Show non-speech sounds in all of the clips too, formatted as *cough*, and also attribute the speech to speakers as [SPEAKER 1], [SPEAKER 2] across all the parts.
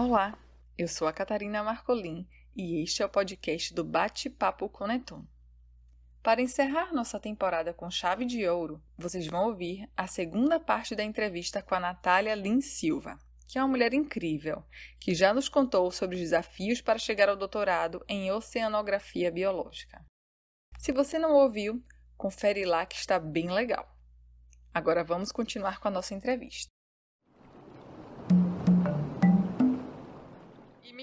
[SPEAKER 1] Olá, eu sou a Catarina Marcolin e este é o podcast do Bate-Papo Coneton. Para encerrar nossa temporada com chave de ouro, vocês vão ouvir a segunda parte da entrevista com a Natália Lin Silva, que é uma mulher incrível, que já nos contou sobre os desafios para chegar ao doutorado em oceanografia biológica. Se você não ouviu, confere lá que está bem legal. Agora vamos continuar com a nossa entrevista.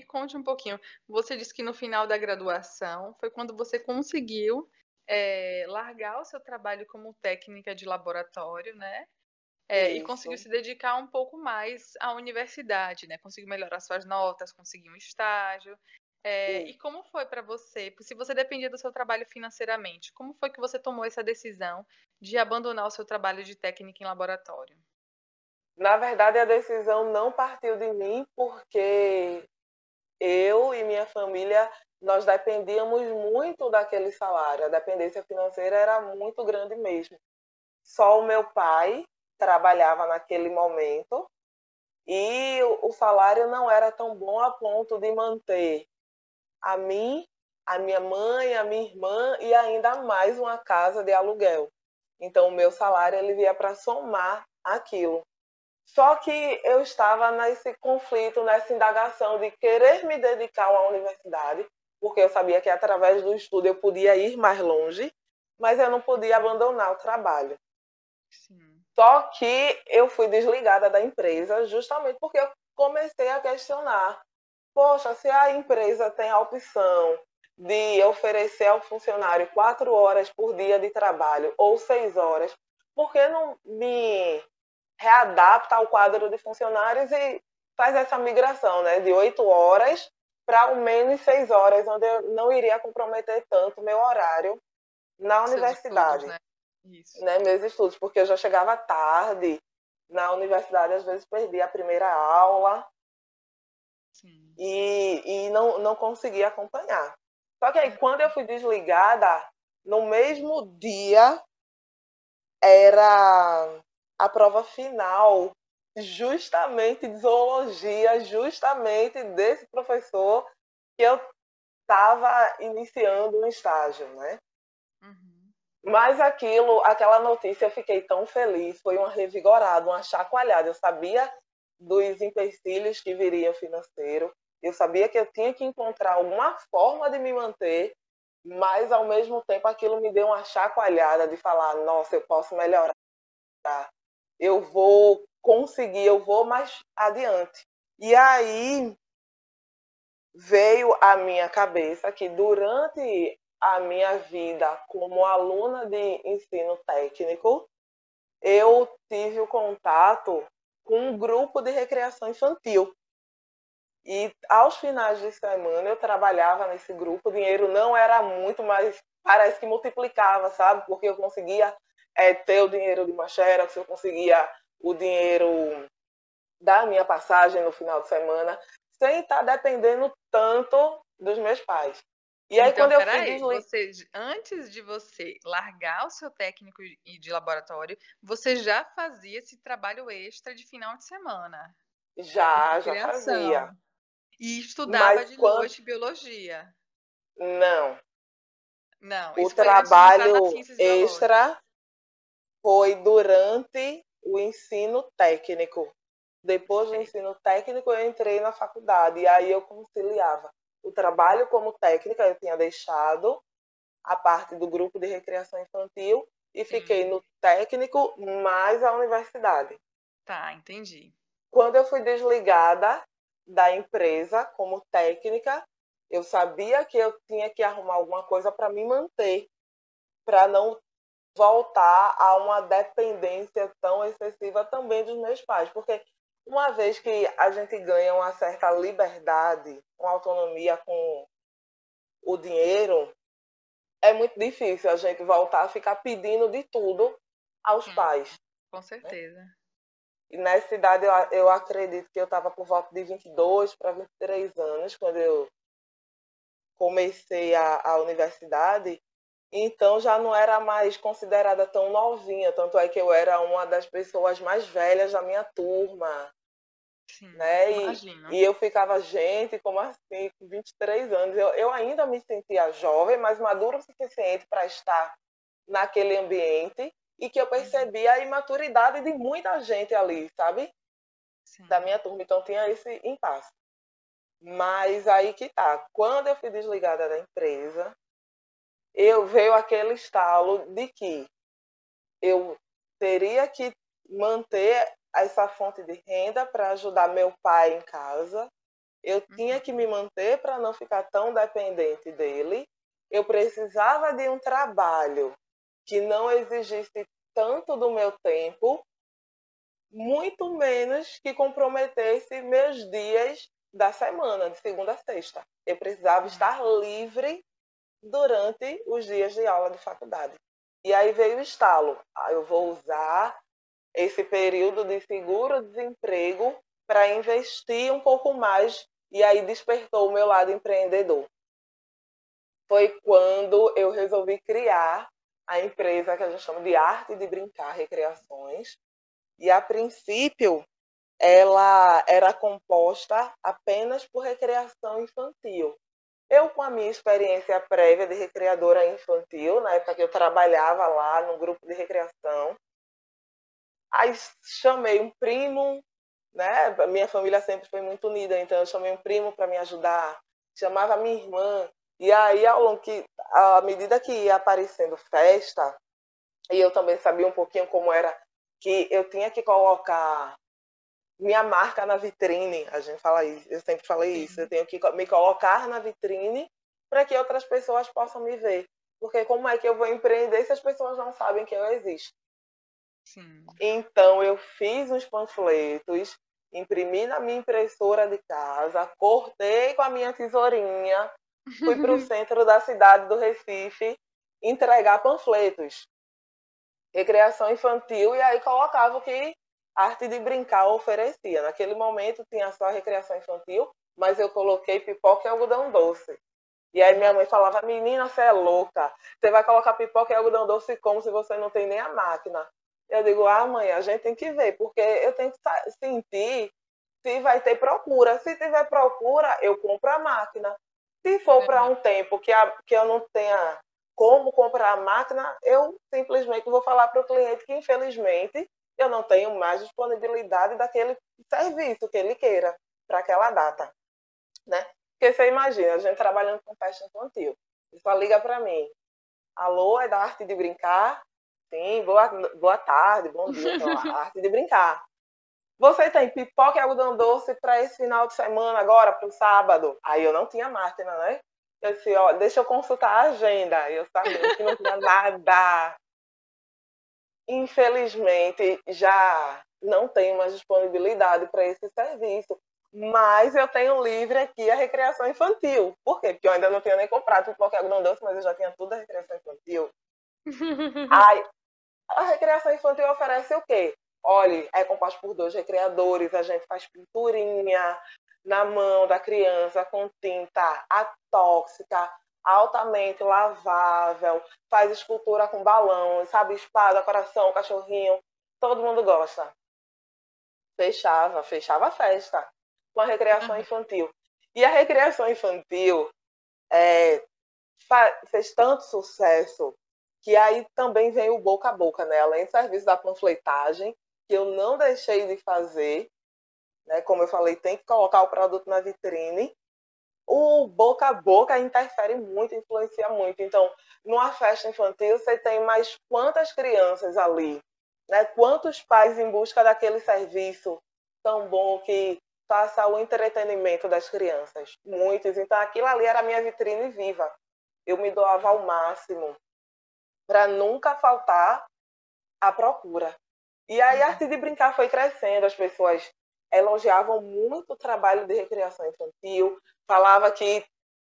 [SPEAKER 1] Conte um pouquinho. Você disse que no final da graduação foi quando você conseguiu é, largar o seu trabalho como técnica de laboratório, né? É, e conseguiu se dedicar um pouco mais à universidade, né? Conseguiu melhorar suas notas, conseguiu um estágio. É, e como foi para você? Se você dependia do seu trabalho financeiramente, como foi que você tomou essa decisão de abandonar o seu trabalho de técnica em laboratório?
[SPEAKER 2] Na verdade, a decisão não partiu de mim, porque eu e minha família, nós dependíamos muito daquele salário. A dependência financeira era muito grande mesmo. Só o meu pai trabalhava naquele momento e o salário não era tão bom a ponto de manter a mim, a minha mãe, a minha irmã e ainda mais uma casa de aluguel. Então o meu salário ele via para somar aquilo. Só que eu estava nesse conflito, nessa indagação de querer me dedicar à universidade, porque eu sabia que através do estudo eu podia ir mais longe, mas eu não podia abandonar o trabalho. Sim. Só que eu fui desligada da empresa justamente porque eu comecei a questionar. Poxa, se a empresa tem a opção de oferecer ao funcionário quatro horas por dia de trabalho ou seis horas, por que não me readapta ao quadro de funcionários e faz essa migração né, de oito horas para ao menos seis horas, onde eu não iria comprometer tanto meu horário na Seus universidade. Estudos, né? Isso. Né, meus estudos, porque eu já chegava tarde na universidade, às vezes perdi a primeira aula Sim. e, e não, não conseguia acompanhar. Só que aí, quando eu fui desligada, no mesmo dia era a prova final, justamente de zoologia, justamente desse professor que eu estava iniciando um estágio, né? Uhum. Mas aquilo, aquela notícia, eu fiquei tão feliz, foi uma revigorada, uma chacoalhada. Eu sabia dos empecilhos que viriam financeiro, eu sabia que eu tinha que encontrar alguma forma de me manter, mas ao mesmo tempo aquilo me deu uma chacoalhada de falar, nossa, eu posso melhorar, eu vou conseguir, eu vou mais adiante. E aí veio à minha cabeça que durante a minha vida como aluna de ensino técnico, eu tive o contato com um grupo de recreação infantil. E aos finais de semana eu trabalhava nesse grupo, o dinheiro não era muito, mas parece que multiplicava, sabe? Porque eu conseguia é, ter o dinheiro de uma xerox, eu conseguia o dinheiro da minha passagem no final de semana, sem estar tá dependendo tanto dos meus pais.
[SPEAKER 1] E aí, então, quando eu fui você, antes de você largar o seu técnico de laboratório, você já fazia esse trabalho extra de final de semana?
[SPEAKER 2] Já, já fazia.
[SPEAKER 1] E estudava Mas de quando... noite biologia?
[SPEAKER 2] Não.
[SPEAKER 1] Não.
[SPEAKER 2] O trabalho extra foi durante o ensino técnico. Depois do ensino técnico, eu entrei na faculdade e aí eu conciliava o trabalho como técnica, eu tinha deixado a parte do grupo de recreação infantil e fiquei no técnico mais a universidade.
[SPEAKER 1] Tá, entendi.
[SPEAKER 2] Quando eu fui desligada da empresa como técnica, eu sabia que eu tinha que arrumar alguma coisa para me manter, para não voltar a uma dependência tão excessiva também dos meus pais, porque uma vez que a gente ganha uma certa liberdade, uma autonomia com o dinheiro, é muito difícil a gente voltar a ficar pedindo de tudo aos hum, pais.
[SPEAKER 1] Com certeza. Né?
[SPEAKER 2] E nessa idade eu, eu acredito que eu estava por volta de 22 para 23 anos, quando eu comecei a, a universidade, então já não era mais considerada tão novinha, tanto é que eu era uma das pessoas mais velhas da minha turma.
[SPEAKER 1] Sim,
[SPEAKER 2] né? E, e, eu ficava, gente, como assim, com 23 anos? Eu, eu ainda me sentia jovem, mas maduro o suficiente para estar naquele ambiente e que eu percebia a imaturidade de muita gente ali, sabe? Sim. Da minha turma. Então tinha esse impasse. Mas aí que tá. Quando eu fui desligada da empresa, eu veio aquele estalo de que eu teria que manter essa fonte de renda para ajudar meu pai em casa. Eu tinha que me manter para não ficar tão dependente dele. Eu precisava de um trabalho que não exigisse tanto do meu tempo, muito menos que comprometesse meus dias da semana, de segunda a sexta. Eu precisava estar livre durante os dias de aula de faculdade. E aí veio o estalo. Ah, eu vou usar esse período de seguro-desemprego para investir um pouco mais e aí despertou o meu lado empreendedor. Foi quando eu resolvi criar a empresa que a gente chama de Arte de Brincar Recreações. E a princípio ela era composta apenas por recreação infantil. Eu, com a minha experiência prévia de recreadora infantil, na época que eu trabalhava lá no grupo de recreação, Aí chamei um primo, né? Minha família sempre foi muito unida, então eu chamei um primo para me ajudar, chamava minha irmã. E aí, ao longo que, à medida que ia aparecendo festa, e eu também sabia um pouquinho como era que eu tinha que colocar minha marca na vitrine. A gente fala isso, eu sempre falei isso. Eu tenho que me colocar na vitrine para que outras pessoas possam me ver. Porque como é que eu vou empreender se as pessoas não sabem que eu existo? Sim. Então eu fiz os panfletos, imprimi na minha impressora de casa, cortei com a minha tesourinha, fui para o *laughs* centro da cidade do Recife entregar panfletos. Recreação infantil, e aí colocava o que arte de brincar oferecia. Naquele momento tinha só recreação infantil, mas eu coloquei pipoca e algodão doce. E aí minha mãe falava, menina, você é louca. Você vai colocar pipoca e algodão doce como se você não tem nem a máquina. Eu digo, ah, mãe, a gente tem que ver, porque eu tenho que sentir se vai ter procura. Se tiver procura, eu compro a máquina. Se for para um tempo que, a, que eu não tenha como comprar a máquina, eu simplesmente vou falar para o cliente que, infelizmente, eu não tenho mais disponibilidade daquele serviço que ele queira para aquela data. Né? Porque você imagina, a gente trabalhando com festa infantil, ele só liga para mim. Alô, é da arte de brincar? Sim, boa, boa tarde, bom dia. Então, *laughs* arte de brincar. Você tem pipoca e algodão doce para esse final de semana agora, para o sábado? Aí eu não tinha máquina, né? Eu disse, ó, deixa eu consultar a agenda. Eu sabia que não tinha *laughs* nada. Infelizmente, já não tenho mais disponibilidade para esse serviço. Mas eu tenho livre aqui a recreação infantil. Por quê? Porque eu ainda não tinha nem comprado pipoca e algodão doce, mas eu já tinha tudo a recreação infantil. *laughs* Ai, a recreação infantil oferece o quê? Olha, é composto por dois recreadores, a gente faz pinturinha na mão da criança com tinta atóxica, altamente lavável, faz escultura com balão, sabe, espada, coração, cachorrinho, todo mundo gosta. Fechava, fechava a festa com a recreação infantil. E a recreação infantil é, fez tanto sucesso que aí também vem o boca a boca, né? Além do serviço da panfletagem, que eu não deixei de fazer, né? Como eu falei, tem que colocar o produto na vitrine. O boca a boca interfere muito, influencia muito. Então, numa festa infantil, você tem mais quantas crianças ali, né? Quantos pais em busca daquele serviço tão bom que faça o entretenimento das crianças? Muitos. Então, aquilo ali era a minha vitrine viva. Eu me doava ao máximo para nunca faltar a procura. E aí a uhum. arte de brincar foi crescendo, as pessoas elogiavam muito o trabalho de recreação infantil, falava que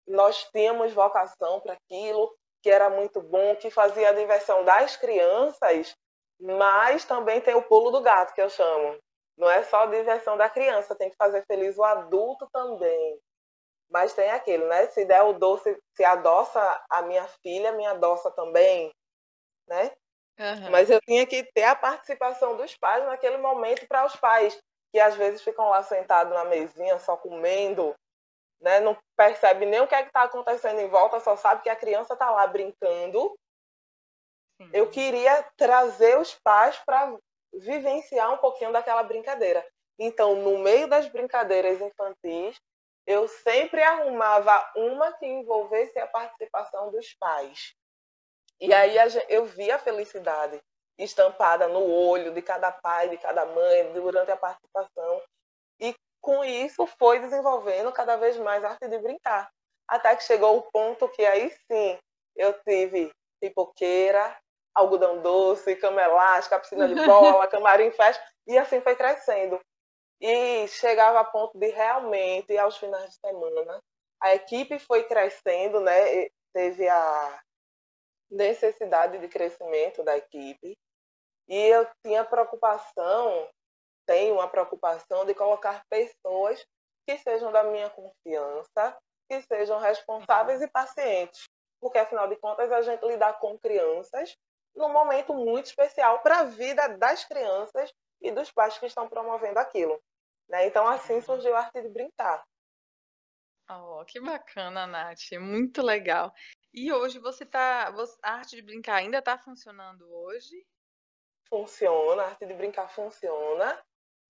[SPEAKER 2] nós tínhamos vocação para aquilo, que era muito bom, que fazia a diversão das crianças, mas também tem o pulo do gato, que eu chamo. Não é só a diversão da criança, tem que fazer feliz o adulto também. Mas tem aquilo, né? Se der o doce, se adoça a minha filha, me adoça também né? Uhum. Mas eu tinha que ter a participação dos pais naquele momento para os pais que às vezes ficam lá sentados na mesinha só comendo, né? não percebe nem o que é está acontecendo em volta, só sabe que a criança está lá brincando. Sim. Eu queria trazer os pais para vivenciar um pouquinho daquela brincadeira. Então, no meio das brincadeiras infantis, eu sempre arrumava uma que envolvesse a participação dos pais. E aí eu via a felicidade estampada no olho de cada pai, de cada mãe, durante a participação. E com isso foi desenvolvendo cada vez mais a arte de brincar. Até que chegou o ponto que aí sim eu tive pipoqueira, algodão doce, cama elástica, piscina de *laughs* bola, camarim festa, e assim foi crescendo. E chegava a ponto de realmente, aos finais de semana, a equipe foi crescendo, né? Teve a necessidade de crescimento da equipe. E eu tinha preocupação, tenho uma preocupação de colocar pessoas que sejam da minha confiança, que sejam responsáveis e pacientes. Porque, afinal de contas, a gente lidar com crianças num momento muito especial para a vida das crianças e dos pais que estão promovendo aquilo. Né? Então, assim uhum. surgiu a arte de brincar.
[SPEAKER 1] Oh, que bacana, Nath. Muito legal. E hoje você tá. A arte de brincar ainda está funcionando hoje?
[SPEAKER 2] Funciona, a arte de brincar funciona,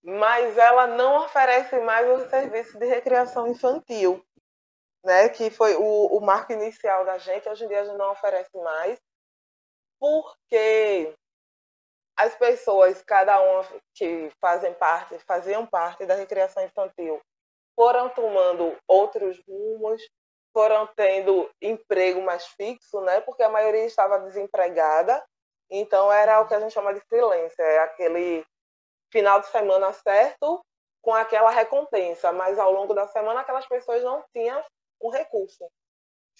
[SPEAKER 2] mas ela não oferece mais o serviço de recreação infantil, né? Que foi o, o marco inicial da gente. Hoje em dia a gente não oferece mais, porque as pessoas, cada uma que fazem parte, faziam parte da recreação infantil, foram tomando outros rumos, foram tendo emprego mais fixo, né? Porque a maioria estava desempregada. Então era o que a gente chama de freelancer, é aquele final de semana certo com aquela recompensa, mas ao longo da semana aquelas pessoas não tinham um recurso.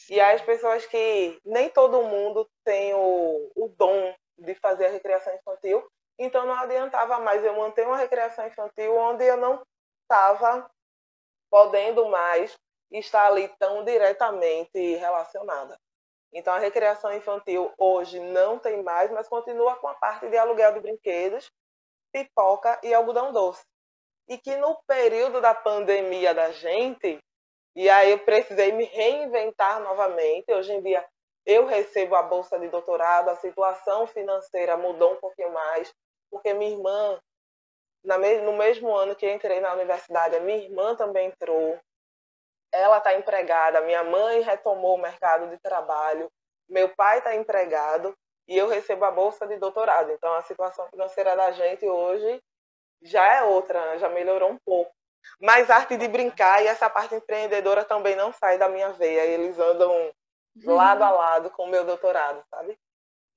[SPEAKER 2] E aí as pessoas que nem todo mundo tem o, o dom de fazer a recreação infantil, então não adiantava mais eu manter uma recreação infantil onde eu não estava podendo mais estar ali tão diretamente relacionada. Então, a recreação infantil hoje não tem mais, mas continua com a parte de aluguel de brinquedos, pipoca e algodão doce. E que no período da pandemia da gente, e aí eu precisei me reinventar novamente. Hoje em dia, eu recebo a bolsa de doutorado, a situação financeira mudou um pouquinho mais, porque minha irmã, no mesmo ano que entrei na universidade, a minha irmã também entrou ela está empregada, minha mãe retomou o mercado de trabalho, meu pai está empregado e eu recebo a bolsa de doutorado. Então a situação financeira da gente hoje já é outra, já melhorou um pouco. Mas arte de brincar e essa parte empreendedora também não sai da minha veia. Eles andam uhum. lado a lado com o meu doutorado, sabe?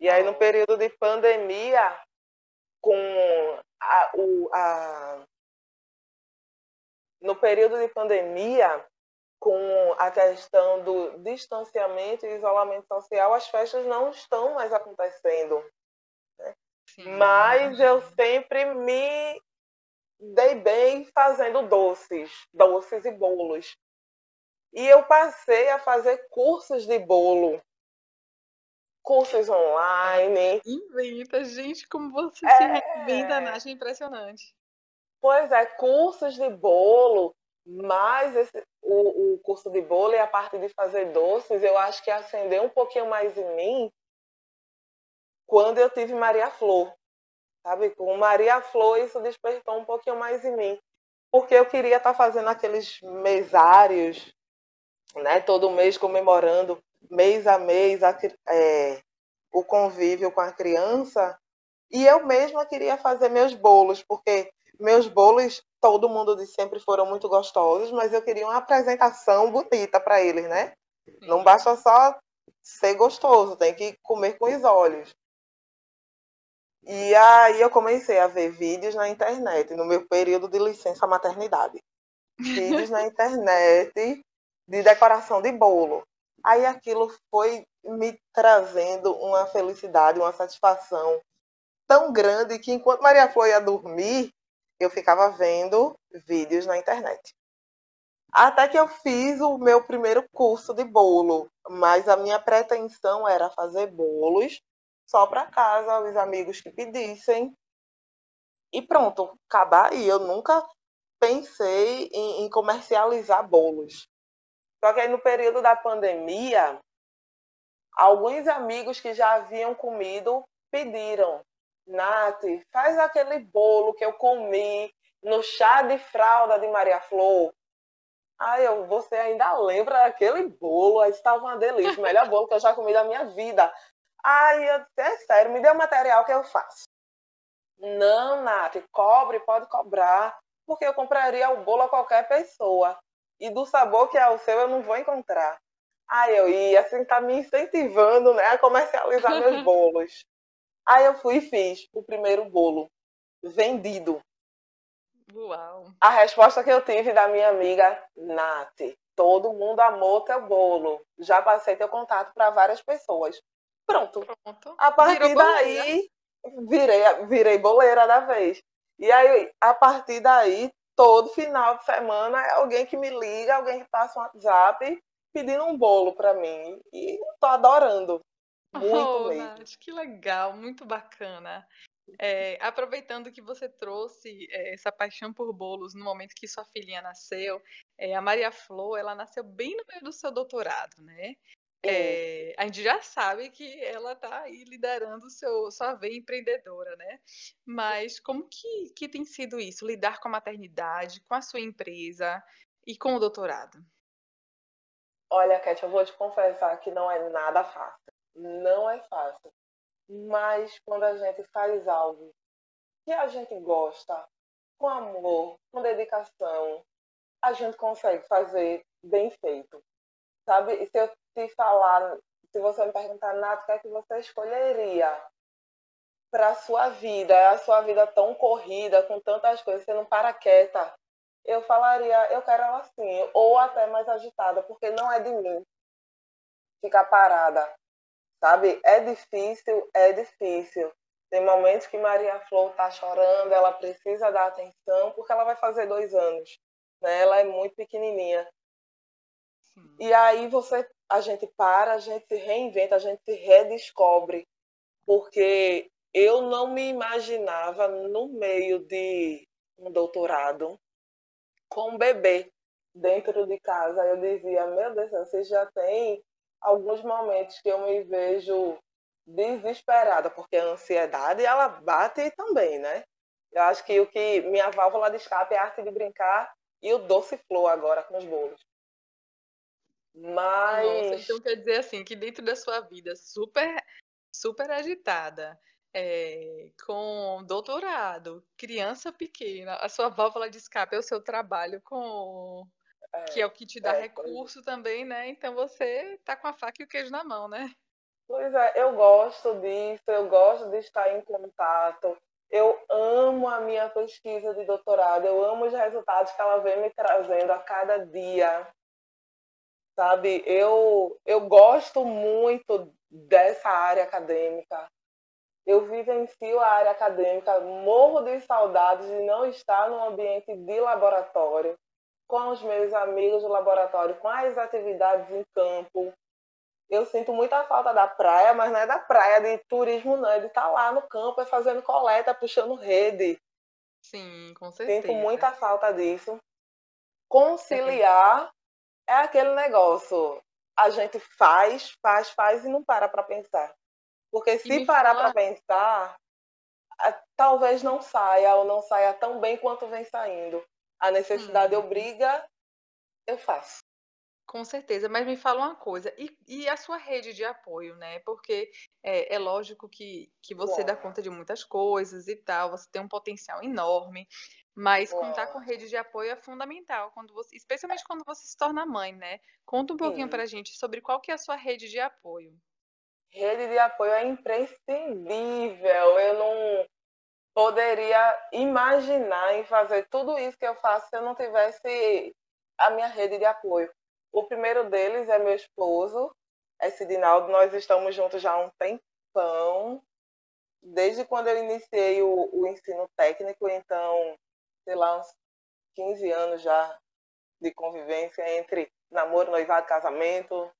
[SPEAKER 2] E aí no período de pandemia, com a, o, a... no período de pandemia, com a questão do distanciamento e isolamento social, as festas não estão mais acontecendo. Né? Mas eu sempre me dei bem fazendo doces, doces e bolos. E eu passei a fazer cursos de bolo, cursos online.
[SPEAKER 1] Inventa, gente, como você é... se reinventa, Nath, é impressionante.
[SPEAKER 2] Pois é, cursos de bolo, mas esse, o, o curso de bolo e a parte de fazer doces, eu acho que acendeu um pouquinho mais em mim quando eu tive Maria Flor. Sabe? Com Maria Flor, isso despertou um pouquinho mais em mim. Porque eu queria estar tá fazendo aqueles mesários, né? todo mês comemorando, mês a mês, a, é, o convívio com a criança. E eu mesma queria fazer meus bolos, porque meus bolos, todo mundo de sempre foram muito gostosos, mas eu queria uma apresentação bonita para eles, né? Não basta só ser gostoso, tem que comer com os olhos. E aí eu comecei a ver vídeos na internet, no meu período de licença maternidade. Vídeos na *laughs* internet de decoração de bolo. Aí aquilo foi me trazendo uma felicidade, uma satisfação tão grande que enquanto Maria Flor ia dormir, eu ficava vendo vídeos na internet. Até que eu fiz o meu primeiro curso de bolo, mas a minha pretensão era fazer bolos só para casa, os amigos que pedissem. e pronto, acabar. E eu nunca pensei em, em comercializar bolos. Só que aí no período da pandemia, alguns amigos que já haviam comido pediram, Nath, faz aquele bolo que eu comi no chá de fralda de Maria Flor. Aí eu, você ainda lembra daquele bolo? Estava uma delícia, o melhor bolo que eu já comi da minha vida. Aí eu é sério, me dê o material que eu faço. Não, Nath, cobre, pode cobrar, porque eu compraria o bolo a qualquer pessoa. E do sabor que é o seu, eu não vou encontrar. Aí eu ia, assim, tá me incentivando né, a comercializar meus *laughs* bolos. Aí eu fui e fiz o primeiro bolo vendido.
[SPEAKER 1] Uau!
[SPEAKER 2] A resposta que eu tive da minha amiga Nath, todo mundo amou teu bolo. Já passei teu contato para várias pessoas. Pronto. Pronto. A partir daí, virei, virei boleira da vez. E aí, a partir daí, todo final de semana é alguém que me liga, alguém que passa um WhatsApp pedindo um bolo para mim. E tô adorando. Muito oh, mesmo. Nath,
[SPEAKER 1] que legal, muito bacana. É, aproveitando que você trouxe é, essa paixão por bolos no momento que sua filhinha nasceu, é, a Maria Flor, ela nasceu bem no meio do seu doutorado, né? É, a gente já sabe que ela está aí liderando seu, sua veia empreendedora, né? Mas como que, que tem sido isso? Lidar com a maternidade, com a sua empresa e com o doutorado?
[SPEAKER 2] Olha, Cat, eu vou te confessar que não é nada fácil. Não é fácil. Mas quando a gente faz algo que a gente gosta, com amor, com dedicação, a gente consegue fazer bem feito. Sabe? E se eu te falar, se você me perguntar, Nath, o que é que você escolheria para a sua vida? É a sua vida tão corrida, com tantas coisas, você não para quieta. Eu falaria, eu quero ela assim, ou até mais agitada, porque não é de mim ficar parada, sabe? É difícil, é difícil. Tem momentos que Maria Flor está chorando, ela precisa dar atenção, porque ela vai fazer dois anos. Né? Ela é muito pequenininha. Sim. E aí você a gente para, a gente se reinventa, a gente se redescobre. Porque eu não me imaginava no meio de um doutorado com um bebê dentro de casa. Eu dizia, meu Deus, você já tem alguns momentos que eu me vejo desesperada, porque a ansiedade ela bate também, né? Eu acho que o que minha válvula de escape é a arte de brincar e o doce flor agora com os bolos. Mas.
[SPEAKER 1] Nossa, então quer dizer assim, que dentro da sua vida super, super agitada, é, com doutorado, criança pequena, a sua válvula de escape é o seu trabalho com. É, que é o que te dá é, recurso também, né? Então você tá com a faca e o queijo na mão, né?
[SPEAKER 2] Pois é, eu gosto disso, eu gosto de estar em contato. Eu amo a minha pesquisa de doutorado, eu amo os resultados que ela vem me trazendo a cada dia sabe? Eu, eu gosto muito dessa área acadêmica. Eu vivencio a área acadêmica, morro de saudades de não estar num ambiente de laboratório, com os meus amigos do laboratório, com as atividades em campo. Eu sinto muita falta da praia, mas não é da praia de turismo, não, é de estar lá no campo, é fazendo coleta, puxando rede.
[SPEAKER 1] Sim, com certeza.
[SPEAKER 2] Sinto muita falta disso. Conciliar é aquele negócio. A gente faz, faz, faz e não para para pensar. Porque se parar para pensar, talvez não saia ou não saia tão bem quanto vem saindo. A necessidade hum. obriga, eu faço.
[SPEAKER 1] Com certeza, mas me fala uma coisa, e, e a sua rede de apoio, né? Porque é, é lógico que, que você dá conta de muitas coisas e tal, você tem um potencial enorme, mas contar com rede de apoio é fundamental, quando você, especialmente quando você se torna mãe, né? Conta um pouquinho para a gente sobre qual que é a sua rede de apoio.
[SPEAKER 2] Rede de apoio é imprescindível. Eu não poderia imaginar em fazer tudo isso que eu faço se eu não tivesse a minha rede de apoio. O primeiro deles é meu esposo, é Sidinaldo. Nós estamos juntos já há um tempão, desde quando eu iniciei o, o ensino técnico, então sei lá, uns 15 anos já de convivência entre namoro, noivado, casamento.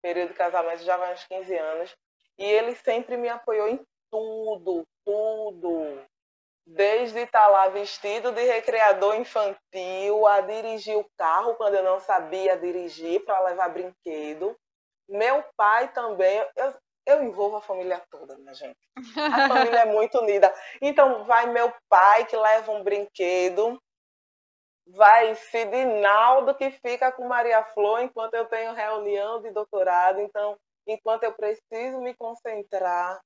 [SPEAKER 2] Período de casamento já vai uns 15 anos. E ele sempre me apoiou em tudo, tudo. Desde estar lá vestido de recreador infantil, a dirigir o carro quando eu não sabia dirigir para levar brinquedo. Meu pai também, eu, eu envolvo a família toda, minha gente. A família é *laughs* muito unida. Então vai meu pai que leva um brinquedo, vai Sidinaldo que fica com Maria Flor enquanto eu tenho reunião de doutorado. Então, enquanto eu preciso me concentrar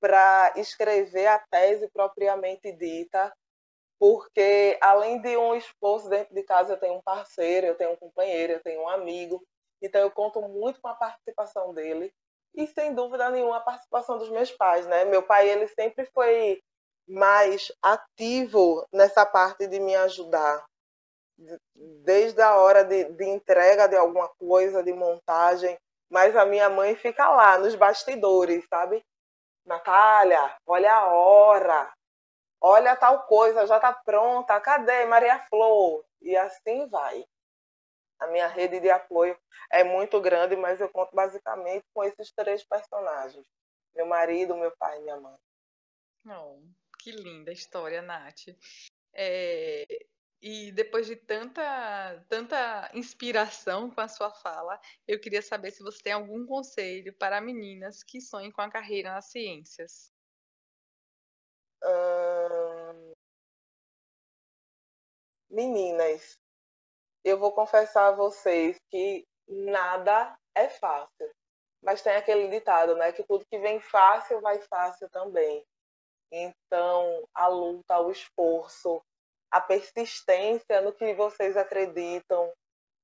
[SPEAKER 2] para escrever a tese propriamente dita, porque além de um esforço dentro de casa, eu tenho um parceiro, eu tenho um companheiro, eu tenho um amigo, então eu conto muito com a participação dele e sem dúvida nenhuma a participação dos meus pais, né? Meu pai ele sempre foi mais ativo nessa parte de me ajudar, desde a hora de, de entrega de alguma coisa, de montagem, mas a minha mãe fica lá nos bastidores, sabe? Natália, olha a hora, olha tal coisa, já está pronta, cadê Maria Flor? E assim vai. A minha rede de apoio é muito grande, mas eu conto basicamente com esses três personagens: meu marido, meu pai e minha mãe.
[SPEAKER 1] Oh, que linda história, Nath. É, e depois de tanta, tanta inspiração com a sua fala, eu queria saber se você tem algum conselho para meninas que sonham com a carreira nas ciências.
[SPEAKER 2] Meninas, eu vou confessar a vocês que nada é fácil. Mas tem aquele ditado, né? Que tudo que vem fácil vai fácil também. Então, a luta, o esforço, a persistência no que vocês acreditam,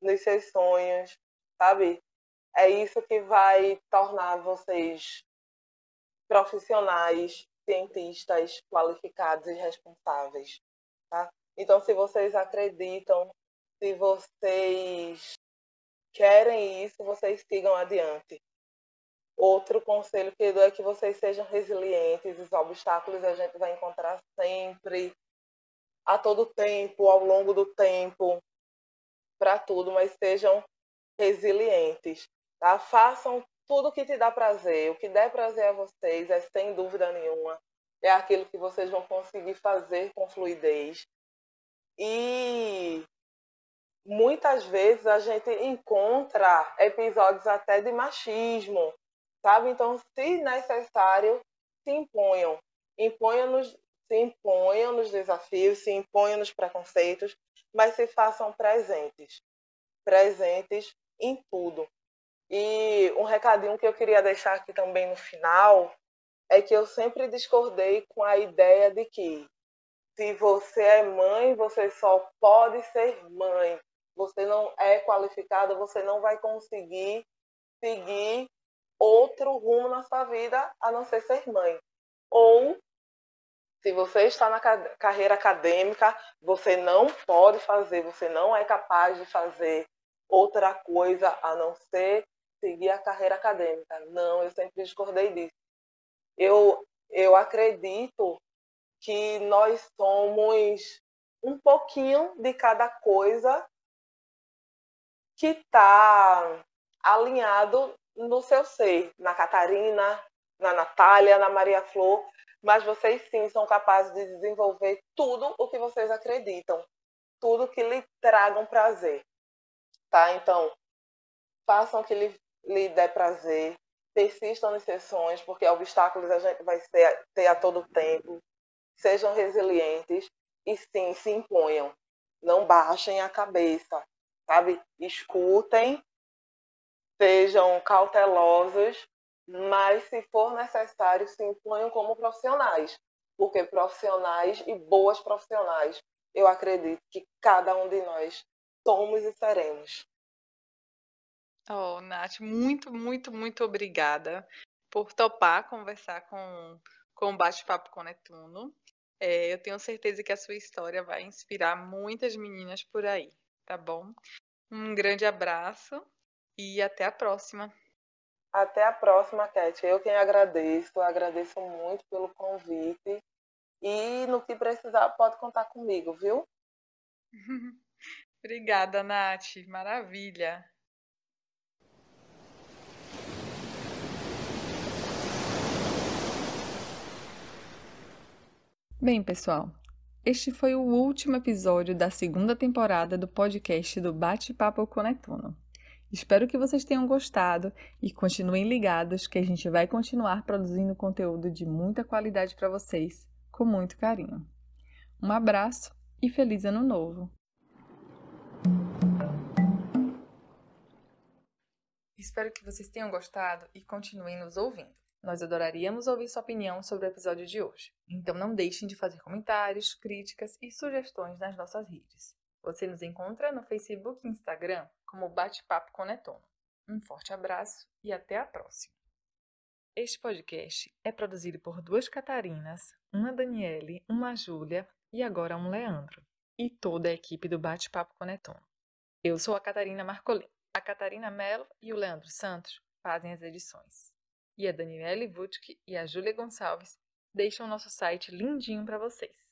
[SPEAKER 2] nos seus sonhos, sabe? É isso que vai tornar vocês profissionais, cientistas qualificados e responsáveis, tá? Então, se vocês acreditam, se vocês querem isso, vocês sigam adiante. Outro conselho que eu dou é que vocês sejam resilientes. Os obstáculos a gente vai encontrar sempre a todo tempo, ao longo do tempo, para tudo, mas sejam resilientes, tá? Façam tudo que te dá prazer, o que der prazer a vocês é sem dúvida nenhuma, é aquilo que vocês vão conseguir fazer com fluidez. E muitas vezes a gente encontra episódios até de machismo, sabe? Então, se necessário, se imponham. Imponham-nos se imponham nos desafios, se imponham nos preconceitos, mas se façam presentes. Presentes em tudo. E um recadinho que eu queria deixar aqui também no final é que eu sempre discordei com a ideia de que se você é mãe, você só pode ser mãe. Você não é qualificada, você não vai conseguir seguir outro rumo na sua vida a não ser ser mãe. Ou se você está na carreira acadêmica, você não pode fazer, você não é capaz de fazer outra coisa a não ser seguir a carreira acadêmica. Não, eu sempre discordei disso. Eu, eu acredito que nós somos um pouquinho de cada coisa que está alinhado no seu ser, na Catarina, na Natália, na Maria Flor mas vocês sim são capazes de desenvolver tudo o que vocês acreditam, tudo que lhe tragam prazer, tá? Então, façam o que lhe, lhe der prazer, persistam nas sessões, porque obstáculos a gente vai ter, ter a todo tempo, sejam resilientes e sim, se imponham, não baixem a cabeça, sabe? Escutem, sejam cautelosos mas se for necessário, se imponham como profissionais, porque profissionais e boas profissionais, eu acredito que cada um de nós somos e seremos.
[SPEAKER 1] Oh, Nath, muito, muito, muito obrigada por topar conversar com, com o Bate-Papo com Netuno. É, eu tenho certeza que a sua história vai inspirar muitas meninas por aí, tá bom? Um grande abraço e até a próxima.
[SPEAKER 2] Até a próxima, Cat. Eu quem agradeço, agradeço muito pelo convite. E no que precisar, pode contar comigo, viu? *laughs*
[SPEAKER 1] Obrigada, Nath. Maravilha. Bem, pessoal, Este foi o último episódio da segunda temporada do podcast do Bate-Papo Conetono. Espero que vocês tenham gostado e continuem ligados que a gente vai continuar produzindo conteúdo de muita qualidade para vocês, com muito carinho. Um abraço e feliz ano novo! Espero que vocês tenham gostado e continuem nos ouvindo. Nós adoraríamos ouvir sua opinião sobre o episódio de hoje. Então não deixem de fazer comentários, críticas e sugestões nas nossas redes. Você nos encontra no Facebook e Instagram como Bate-Papo Coneton. Um forte abraço e até a próxima. Este podcast é produzido por duas Catarinas, uma Daniele, uma Júlia e agora um Leandro, e toda a equipe do Bate-Papo Coneton. Eu sou a Catarina Marcolin. A Catarina Mello e o Leandro Santos fazem as edições e a Daniele Vutke e a Júlia Gonçalves deixam nosso site lindinho para vocês.